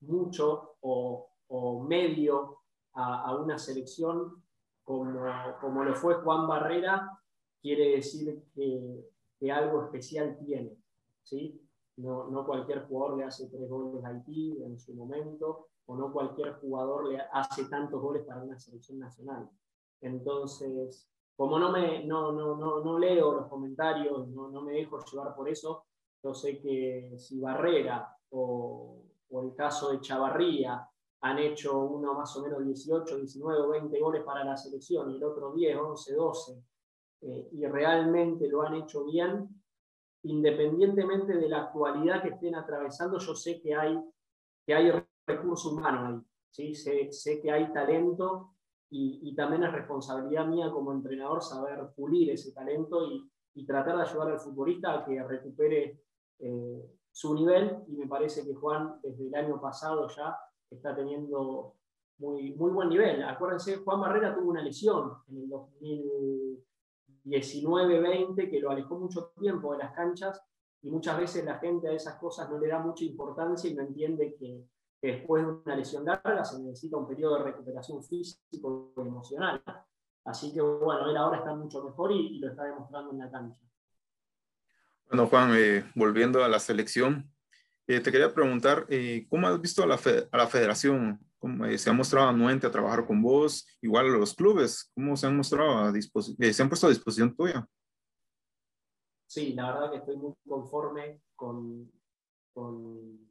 mucho o o medio a, una selección como, como, lo fue Juan Barrera, quiere decir que, algo especial tiene. ¿sí? No, no, cualquier jugador le hace tres goles a Haití en su momento, o no cualquier jugador le hace tantos goles para una selección nacional. Entonces, como no, me, no, no, no, no leo los comentarios, no, no me dejo llevar por eso, yo sé que si Barrera o, o el caso de Chavarría han hecho uno más o menos 18, 19 o 20 goles para la selección y el otro 10, 11, 12, y realmente lo han hecho bien, independientemente de la actualidad que estén atravesando, yo sé que hay, que hay recurso ahí, ¿sí? sé, sé que hay talento y, también es responsabilidad mía como entrenador saber pulir ese talento y, y tratar de ayudar al futbolista a que recupere eh, su nivel y me parece que Juan desde el año pasado ya está teniendo muy, muy buen nivel. Acuérdense, Juan Barrera tuvo una lesión en el 2019-20 que lo alejó mucho tiempo de las canchas y muchas veces la gente a esas cosas no le da mucha importancia y no entiende que, después de una lesión larga se necesita un periodo de recuperación físico y emocional. Así que bueno, él ahora está mucho mejor y, lo está demostrando en la cancha. Bueno, Juan, eh, volviendo a la selección, eh, te quería preguntar, eh, ¿cómo has visto a la, a la federación? ¿Cómo, eh, ¿Se ha mostrado anuente a trabajar con vos? Igual los clubes, ¿cómo se han mostrado a disposición, se han puesto a disposición tuya? Sí, la verdad que estoy muy conforme con, con,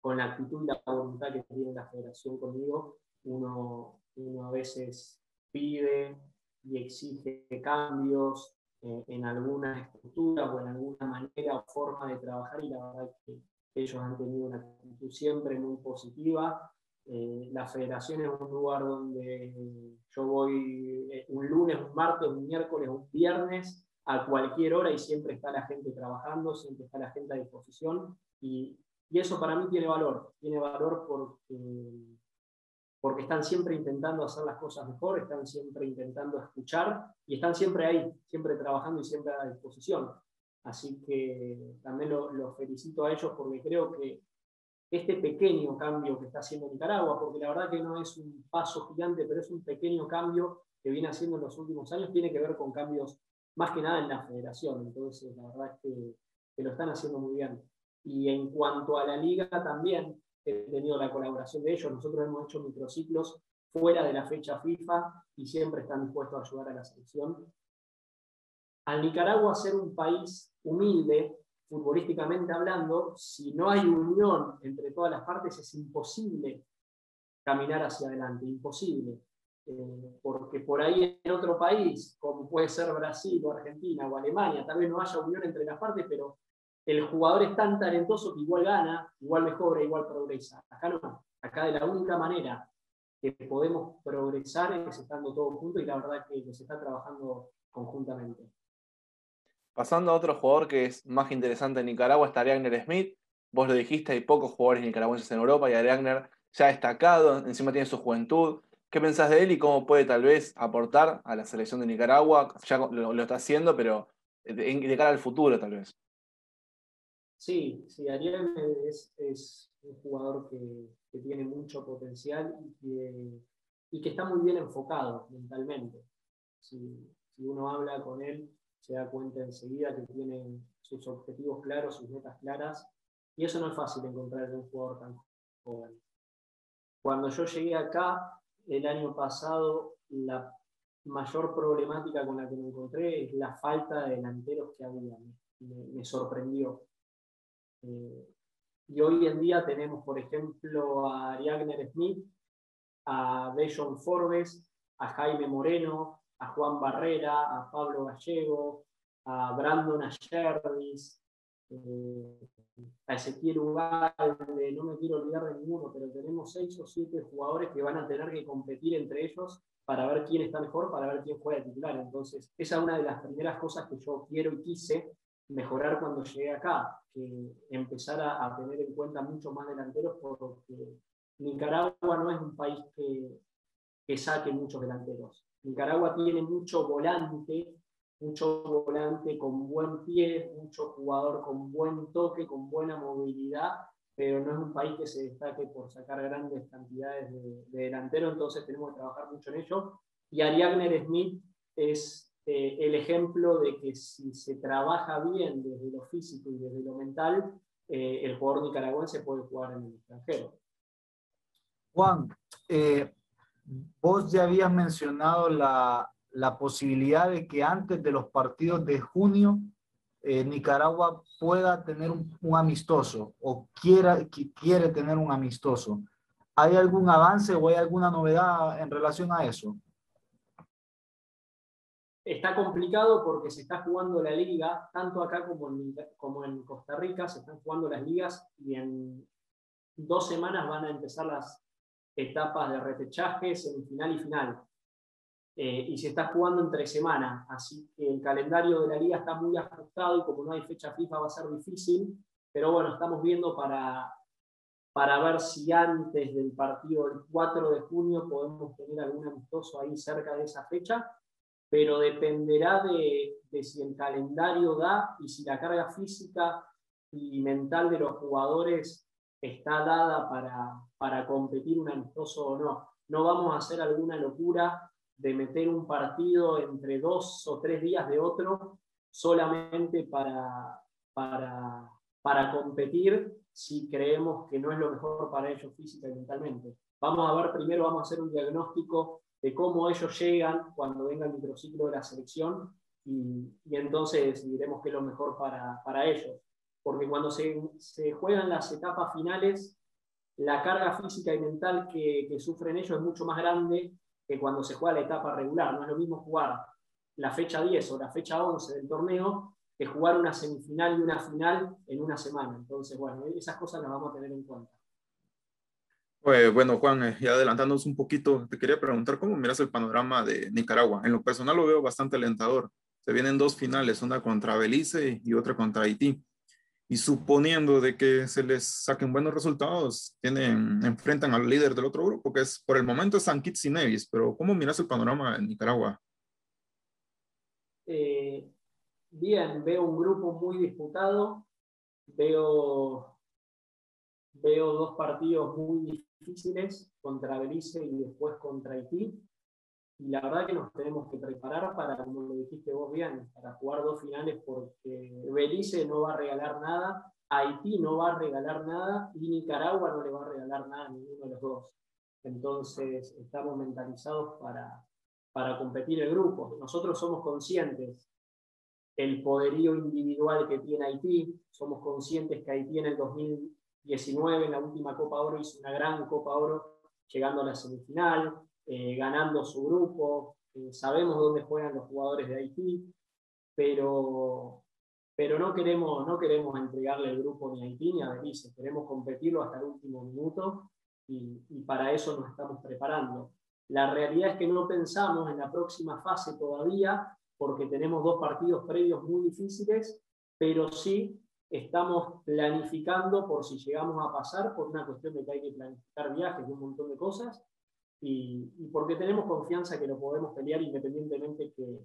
con la actitud y la voluntad que tiene la federación conmigo. Uno, uno a veces pide y exige cambios, en alguna estructura o en alguna manera o forma de trabajar y la verdad que ellos han tenido una actitud siempre muy positiva. Eh, la federación es un lugar donde yo voy eh, un lunes, un martes, un miércoles, un viernes, a cualquier hora y siempre está la gente trabajando, siempre está la gente a disposición y, y eso para mí tiene valor, tiene valor porque porque están siempre intentando hacer las cosas mejor, están siempre intentando escuchar y están siempre ahí, siempre trabajando y siempre a disposición. Así que también los felicito a ellos porque creo que este pequeño cambio que está haciendo Nicaragua, porque la verdad que no es un paso gigante, pero es un pequeño cambio que viene haciendo en los últimos años, tiene que ver con cambios más que nada en la federación. Entonces, la verdad es que, que lo están haciendo muy bien. Y en cuanto a la liga también, he tenido la colaboración de ellos. Nosotros hemos hecho microciclos fuera de la fecha FIFA y siempre están dispuestos a ayudar a la selección. Al Nicaragua ser un país humilde, futbolísticamente hablando, si no hay unión entre todas las partes es imposible caminar hacia adelante, imposible. Eh, porque por ahí en otro país, como puede ser Brasil o Argentina o Alemania, tal vez no haya unión entre las partes, pero el jugador es tan talentoso que igual gana, igual mejora, igual progresa. Acá no. Acá de la única manera que podemos progresar es estando todos juntos y la verdad es que se está trabajando conjuntamente. Pasando a otro jugador que es más interesante en Nicaragua, está Ariagner Smith. Vos lo dijiste, hay pocos jugadores nicaragüenses en Europa y Ariagner ya ha destacado, encima tiene su juventud, ¿Qué pensás de él y cómo puede tal vez aportar a la selección de Nicaragua? Ya lo, está haciendo, pero de, cara al futuro tal vez. Sí, sí, Ariel es, un jugador que, tiene mucho potencial y que, está muy bien enfocado mentalmente. Si uno habla con él, se da cuenta enseguida que tiene sus objetivos claros, sus metas claras, y eso no es fácil encontrar en un jugador tan joven. Cuando yo llegué acá, el año pasado, la mayor problemática con la que me encontré es la falta de delanteros que había. Me, sorprendió. Eh, y hoy en día tenemos, por ejemplo, a Ariagner Smith, a Dejon Forbes, a Jaime Moreno, a Juan Barrera, a Pablo Gallego, a Brandon Ayervis, eh, a Ezequiel Ugalde, no me quiero olvidar de ninguno, pero tenemos seis o siete jugadores que van a tener que competir entre ellos para ver quién está mejor, para ver quién juega titular. Entonces, esa es una de las primeras cosas que yo quiero y quise mejorar cuando llegué acá, que empezar a, tener en cuenta mucho más delanteros, porque Nicaragua no es un país que, que saque muchos delanteros. Nicaragua tiene mucho volante, mucho volante con buen pie, mucho jugador con buen toque, con buena movilidad, pero no es un país que se destaque por sacar grandes cantidades de, delantero, entonces tenemos que trabajar mucho en ello. Y Ariagner Smith es eh, el ejemplo de que si se trabaja bien desde lo físico y desde lo mental, eh, el jugador nicaragüense puede jugar en el extranjero. Juan, eh, vos ya habías mencionado la, la posibilidad de que antes de los partidos de junio eh, Nicaragua pueda tener un, amistoso o quiera, quiere tener un amistoso. ¿Hay algún avance o hay alguna novedad en relación a eso? Está complicado porque se está jugando la liga, tanto acá como en, como en Costa Rica, se están jugando las ligas y en dos semanas van a empezar las etapas de repechaje, semifinal y final. Eh, y se está jugando entre semanas, así que el calendario de la liga está muy ajustado y como no hay fecha FIFA va a ser difícil, pero bueno, estamos viendo para, para ver si antes del partido del 4 de junio podemos tener algún amistoso ahí cerca de esa fecha, pero dependerá de, de si el calendario da y si la carga física y mental de los jugadores está dada para, para competir un amistoso o no. No vamos a hacer alguna locura de meter un partido entre dos o tres días de otro solamente para, para, para competir si creemos que no es lo mejor para ellos física y mentalmente. Vamos a ver, primero vamos a hacer un diagnóstico de cómo ellos llegan cuando venga el microciclo de la selección y, y entonces decidiremos qué es lo mejor para, para ellos. Porque cuando se, se, juegan las etapas finales, la carga física y mental que, que sufren ellos es mucho más grande que cuando se juega la etapa regular. No es lo mismo jugar la fecha 10 o la fecha 11 del torneo que jugar una semifinal y una final en una semana. Entonces, bueno, esas cosas las vamos a tener en cuenta. Pues, bueno, Juan, eh, ya adelantándonos un poquito, te quería preguntar cómo miras el panorama de Nicaragua. En lo personal lo veo bastante alentador. Se vienen dos finales, una contra Belice y otra contra Haití y suponiendo de que se les saquen buenos resultados, tienen, enfrentan al líder del otro grupo, que es por el momento San Kitts y Nevis, pero ¿cómo miras el panorama en Nicaragua? Eh, bien, veo un grupo muy disputado, veo, veo dos partidos muy difíciles contra Belice y después contra Haití. Y la verdad que nos tenemos que preparar para, como lo dijiste vos bien, para jugar dos finales porque Belice no va a regalar nada, Haití no va a regalar nada y Nicaragua no le va a regalar nada a ninguno de los dos. Entonces estamos mentalizados para, para competir el grupo. Nosotros somos conscientes el poderío individual que tiene Haití, somos conscientes que Haití en el 2019, en la última Copa Oro, hizo una gran Copa Oro, llegando a la semifinal, eh, ganando su grupo. Eh, sabemos dónde juegan los jugadores de Haití, pero, pero no, queremos, no queremos entregarle el grupo ni a Haití ni a Belice. Queremos competirlo hasta el último minuto y, y para eso nos estamos preparando. La realidad es que no pensamos en la próxima fase todavía porque tenemos dos partidos previos muy difíciles, pero sí estamos planificando por si llegamos a pasar, por una cuestión de que hay que planificar viajes y un montón de cosas, y, porque tenemos confianza que lo podemos pelear independientemente que,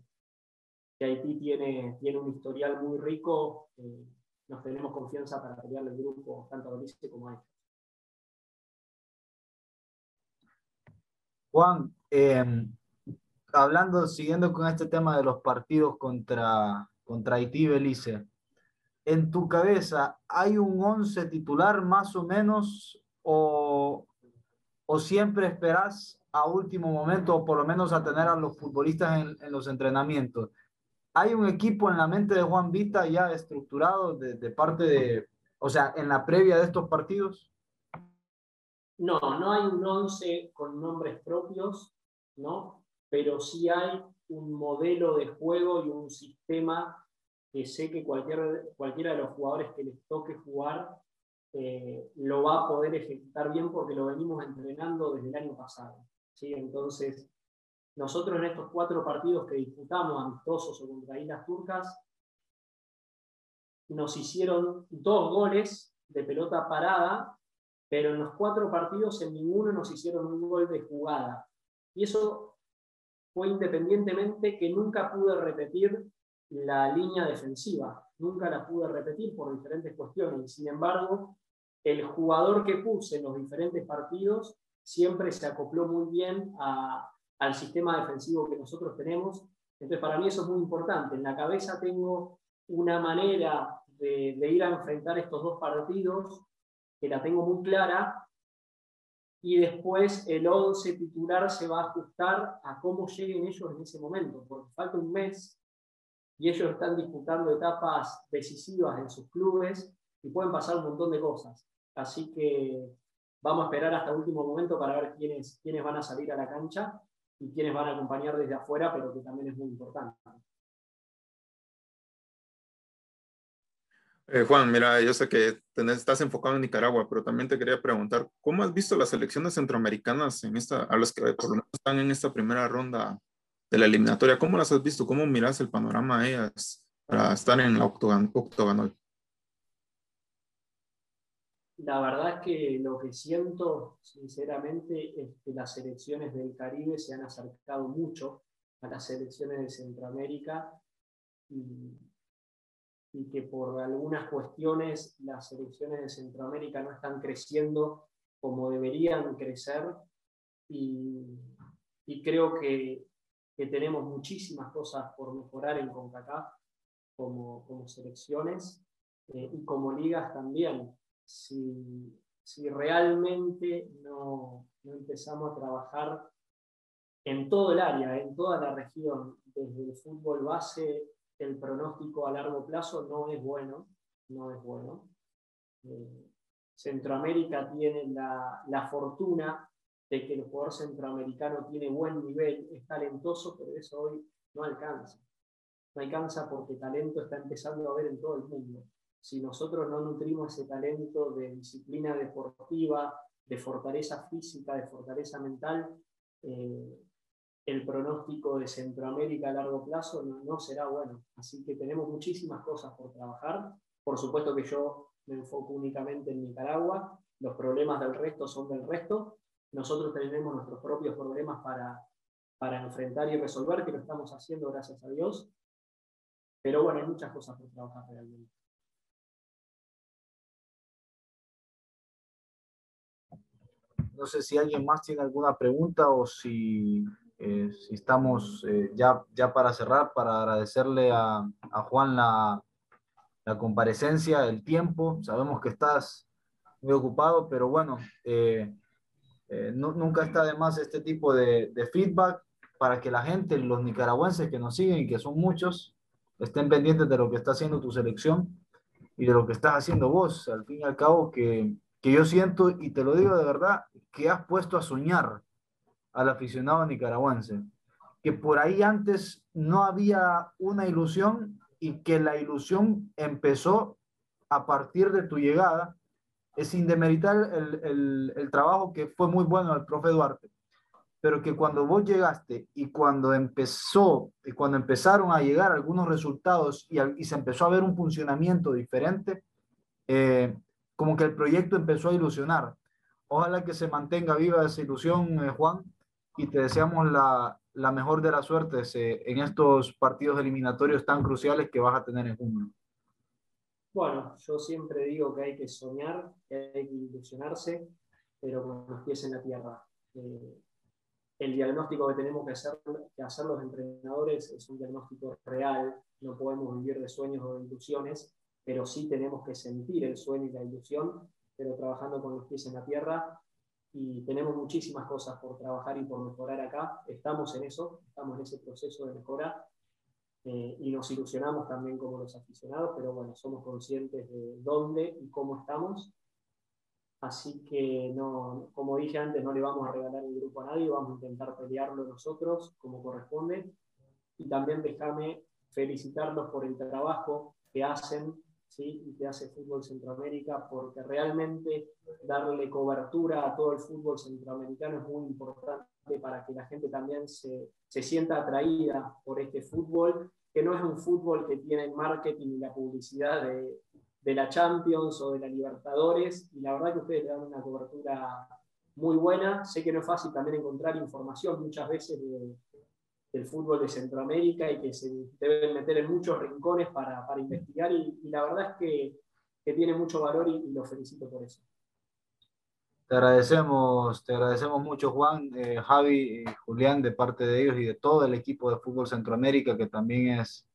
que Haití tiene, tiene un historial muy rico, eh, nos tenemos confianza para pelear el grupo tanto a Belice como a ellos. Juan, em, hablando, siguiendo con este tema de los partidos contra, contra Haití y Belice, en tu cabeza, ¿hay un 11 titular más o menos o, o siempre esperas a último momento o por lo menos a tener a los futbolistas en, los entrenamientos? ¿Hay un equipo en la mente de Juan Vita ya estructurado de parte de, o sea, en la previa de estos partidos? No, no hay un 11 con nombres propios, ¿no? Pero sí hay un modelo de juego y un sistema que sé que cualquier, cualquiera de los jugadores que les toque jugar eh, lo va a poder ejecutar bien porque lo venimos entrenando desde el año pasado. ¿sí? Entonces, nosotros en estos cuatro partidos que disputamos, amistosos o contra Islas Turcas, nos hicieron dos goles de pelota parada, pero en los cuatro partidos en ninguno nos hicieron un gol de jugada. Y eso fue independientemente que nunca pude repetir la línea defensiva. Nunca la pude repetir por diferentes cuestiones. Sin embargo, el jugador que puse en los diferentes partidos siempre se acopló muy bien al sistema defensivo que nosotros tenemos. Entonces, para mí eso es muy importante. En la cabeza tengo una manera de, de ir a enfrentar estos dos partidos que la tengo muy clara y después el 11 titular se va a ajustar a cómo lleguen ellos en ese momento, porque falta un mes y ellos están disputando etapas decisivas en sus clubes y pueden pasar un montón de cosas. Así que vamos a esperar hasta el último momento para ver quiénes, quiénes van a salir a la cancha y quiénes van a acompañar desde afuera, pero que también es muy importante. Eh, Juan, mira, yo sé que estás enfocado en Nicaragua, pero también te quería preguntar, ¿cómo has visto las elecciones centroamericanas en esta, a los que por lo menos están en esta primera ronda de la eliminatoria. ¿Cómo las has visto? ¿Cómo miras el panorama a ellas para estar en la octogonal? La verdad que lo que siento, sinceramente, es que las selecciones del Caribe se han acercado mucho a las selecciones de Centroamérica y, y que por algunas cuestiones las selecciones de Centroamérica no están creciendo como deberían crecer y, y creo que que tenemos muchísimas cosas por mejorar en CONCACAF como, como selecciones eh, y como ligas también. Si, si realmente no, no, empezamos a trabajar en todo el área, en toda la región, desde el fútbol base, el pronóstico a largo plazo no es bueno, no es bueno. Eh, Centroamérica tiene la, la fortuna de que el jugador centroamericano tiene buen nivel, es talentoso, pero eso hoy no alcanza. No alcanza porque talento está empezando a ver en todo el mundo. Si nosotros no nutrimos ese talento de disciplina deportiva, de fortaleza física, de fortaleza mental, eh, el pronóstico de Centroamérica a largo plazo no, será bueno. Así que tenemos muchísimas cosas por trabajar. Por supuesto que yo me enfoco únicamente en Nicaragua, los problemas del resto son del resto, nosotros tenemos nuestros propios problemas para, para enfrentar y resolver, que lo estamos haciendo gracias a Dios. Pero bueno, hay muchas cosas por trabajar realmente. No sé si alguien más tiene alguna pregunta o si, eh, si estamos eh, ya, ya para cerrar, para agradecerle a, a Juan la, la, comparecencia, el tiempo. Sabemos que estás muy ocupado, pero bueno, eh, nunca está de más este tipo de, de, feedback para que la gente, los nicaragüenses que nos siguen y que son muchos, estén pendientes de lo que está haciendo tu selección y de lo que estás haciendo vos. Al fin y al cabo, que, que yo siento, y te lo digo de verdad, que has puesto a soñar al aficionado nicaragüense, que por ahí antes no había una ilusión y que la ilusión empezó a partir de tu llegada. Es sin demeritar el, el, trabajo que fue muy bueno del profe Duarte, pero que cuando vos llegaste y cuando empezó, y cuando empezaron a llegar algunos resultados y, y se empezó a ver un funcionamiento diferente, eh, como que el proyecto empezó a ilusionar. Ojalá que se mantenga viva esa ilusión, eh, Juan, y te deseamos la, la mejor de las suertes eh, en estos partidos eliminatorios tan cruciales que vas a tener en junio. Bueno, yo siempre digo que hay que soñar, que hay que ilusionarse, pero con los pies en la tierra. Eh, el diagnóstico que tenemos que hacer, que hacer los entrenadores es un diagnóstico real, no podemos vivir de sueños o de ilusiones, pero sí tenemos que sentir el sueño y la ilusión, pero trabajando con los pies en la tierra y tenemos muchísimas cosas por trabajar y por mejorar acá. Estamos en eso, estamos en ese proceso de mejora eh, y nos ilusionamos también como los aficionados, pero bueno, somos conscientes de dónde y cómo estamos. Así que, no, como dije antes, no le vamos a regalar el grupo a nadie, vamos a intentar pelearlo nosotros como corresponde. Y también déjame felicitarlos por el trabajo que hacen ¿sí? y que hace Fútbol Centroamérica, porque realmente darle cobertura a todo el fútbol centroamericano es muy importante para que la gente también se, se sienta atraída por este fútbol, que no es un fútbol que tiene el marketing y la publicidad de, de la Champions o de la Libertadores, y la verdad que ustedes le dan una cobertura muy buena. Sé que no es fácil también encontrar información muchas veces de, del fútbol de Centroamérica y que se deben meter en muchos rincones para, para investigar y, la verdad es que, que tiene mucho valor y, y, lo felicito por eso. Te agradecemos, te agradecemos mucho Juan, eh, Javi y Julián de parte de ellos y de todo el equipo de Fútbol Centroamérica que también es,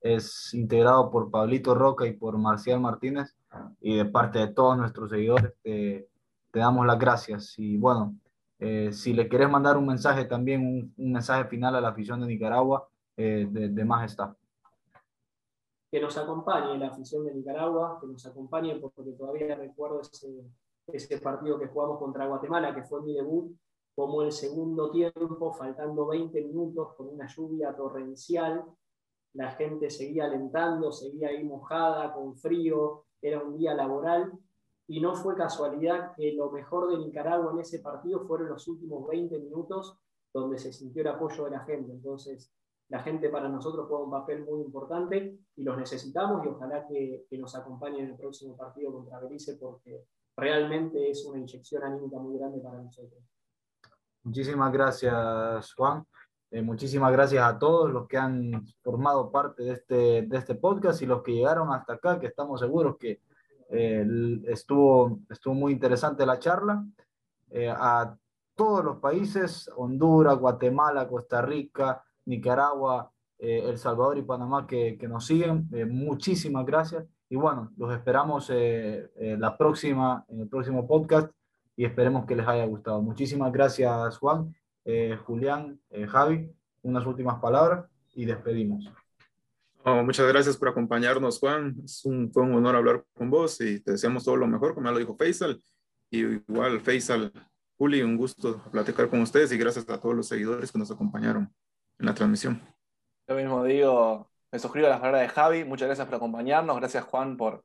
es integrado por Pablito Roca y por Marcial Martínez y de parte de todos nuestros seguidores te, te damos las gracias y bueno, eh, si le querés mandar un mensaje también, un, mensaje final a la afición de Nicaragua, eh, de, de, más está. Que nos acompañe la afición de Nicaragua, que nos acompañe porque todavía recuerdo ese, ese partido que jugamos contra Guatemala, que fue mi debut, como el segundo tiempo, faltando 20 minutos, con una lluvia torrencial, la gente seguía alentando, seguía ahí mojada, con frío, era un día laboral y no fue casualidad que lo mejor de Nicaragua en ese partido fueron los últimos 20 minutos donde se sintió el apoyo de la gente. Entonces, la gente para nosotros juega un papel muy importante y los necesitamos y ojalá que, nos acompañen en el próximo partido contra Belice porque realmente es una inyección anímica muy grande para nosotros. Muchísimas gracias, Juan. Eh, muchísimas gracias a todos los que han formado parte de este, de este podcast y los que llegaron hasta acá, que estamos seguros que eh, estuvo, estuvo muy interesante la charla. Eh, a todos los países, Honduras, Guatemala, Costa Rica, Nicaragua, eh, El Salvador y Panamá que, que nos siguen, muchísimas gracias. Y bueno, los esperamos la próxima, en el próximo podcast y esperemos que les haya gustado. Muchísimas gracias, Juan, Julián, Javi. Unas últimas palabras y despedimos. Oh, muchas gracias por acompañarnos, Juan. Es un, fue un honor hablar con vos y te deseamos todo lo mejor, como ya lo dijo Faisal. Y igual, Faisal, Juli, un gusto platicar con ustedes y gracias a todos los seguidores que nos acompañaron en la transmisión. Yo mismo digo, me suscribo a las palabras de Javi. Muchas gracias por acompañarnos. Gracias, Juan, por,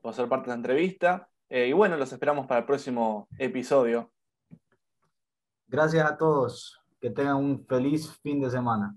por ser parte de la entrevista. Eh, y bueno, los esperamos para el próximo episodio. Gracias a todos. Que tengan un feliz fin de semana.